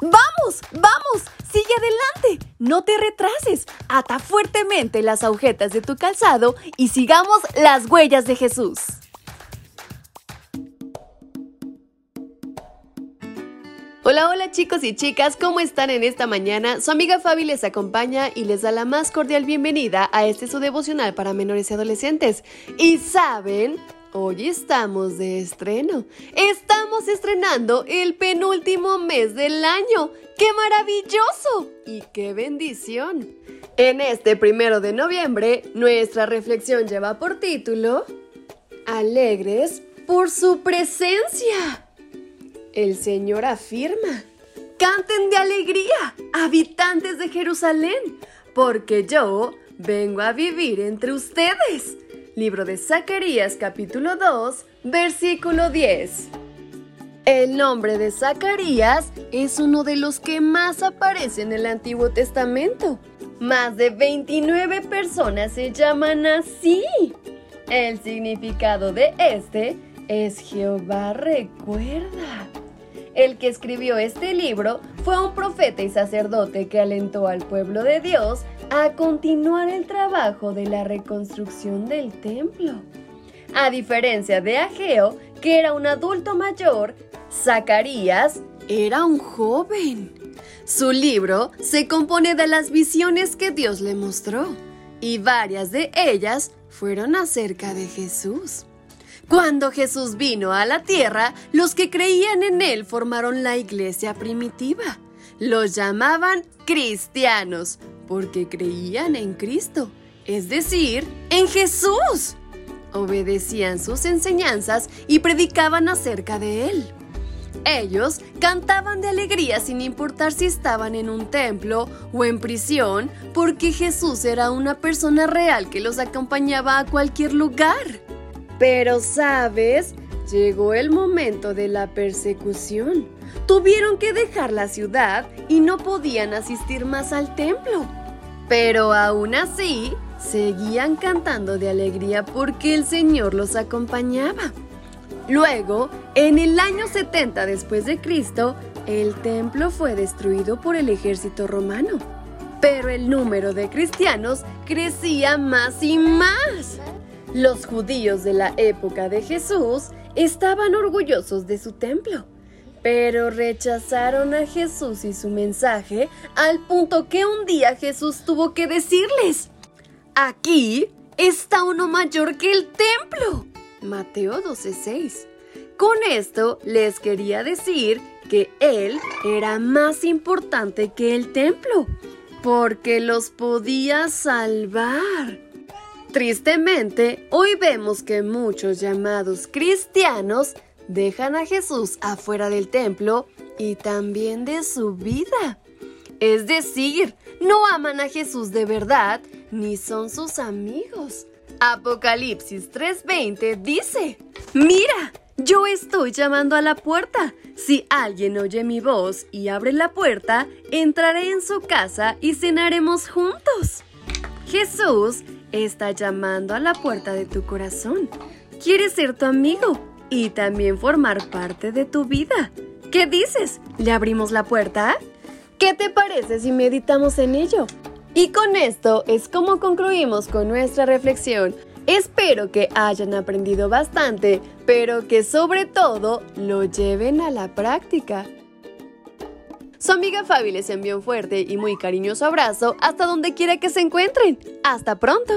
¡Vamos! ¡Vamos! ¡Sigue adelante! No te retrases. Ata fuertemente las agujetas de tu calzado y sigamos las huellas de Jesús. Hola, hola chicos y chicas, ¿cómo están en esta mañana? Su amiga Fabi les acompaña y les da la más cordial bienvenida a este su devocional para menores y adolescentes. Y saben, Hoy estamos de estreno. Estamos estrenando el penúltimo mes del año. ¡Qué maravilloso! ¡Y qué bendición! En este primero de noviembre, nuestra reflexión lleva por título Alegres por su presencia. El Señor afirma, canten de alegría, habitantes de Jerusalén, porque yo vengo a vivir entre ustedes Libro de Zacarías capítulo 2, versículo 10. El nombre de Zacarías es uno de los que más aparece en el Antiguo Testamento. Más de 29 personas se llaman así. El significado de este es Jehová recuerda. El que escribió este libro fue un profeta y sacerdote que alentó al pueblo de Dios a continuar el trabajo de la reconstrucción del templo. A diferencia de Ageo, que era un adulto mayor, Zacarías era un joven. Su libro se compone de las visiones que Dios le mostró, y varias de ellas fueron acerca de Jesús. Cuando Jesús vino a la tierra, los que creían en él formaron la iglesia primitiva. Los llamaban cristianos porque creían en Cristo, es decir, en Jesús. Obedecían sus enseñanzas y predicaban acerca de Él. Ellos cantaban de alegría sin importar si estaban en un templo o en prisión, porque Jesús era una persona real que los acompañaba a cualquier lugar. Pero, ¿sabes? Llegó el momento de la persecución. Tuvieron que dejar la ciudad y no podían asistir más al templo. Pero aún así, seguían cantando de alegría porque el Señor los acompañaba. Luego, en el año 70 después de Cristo, el templo fue destruido por el ejército romano. Pero el número de cristianos crecía más y más. Los judíos de la época de Jesús estaban orgullosos de su templo, pero rechazaron a Jesús y su mensaje al punto que un día Jesús tuvo que decirles, aquí está uno mayor que el templo. Mateo 12:6. Con esto les quería decir que Él era más importante que el templo, porque los podía salvar. Tristemente, hoy vemos que muchos llamados cristianos dejan a Jesús afuera del templo y también de su vida. Es decir, no aman a Jesús de verdad ni son sus amigos. Apocalipsis 3:20 dice, mira, yo estoy llamando a la puerta. Si alguien oye mi voz y abre la puerta, entraré en su casa y cenaremos juntos. Jesús está llamando a la puerta de tu corazón. Quiere ser tu amigo y también formar parte de tu vida. ¿Qué dices? ¿Le abrimos la puerta? ¿Qué te parece si meditamos en ello? Y con esto es como concluimos con nuestra reflexión. Espero que hayan aprendido bastante, pero que sobre todo lo lleven a la práctica. Su amiga Fabi les envió un fuerte y muy cariñoso abrazo hasta donde quiera que se encuentren. ¡Hasta pronto!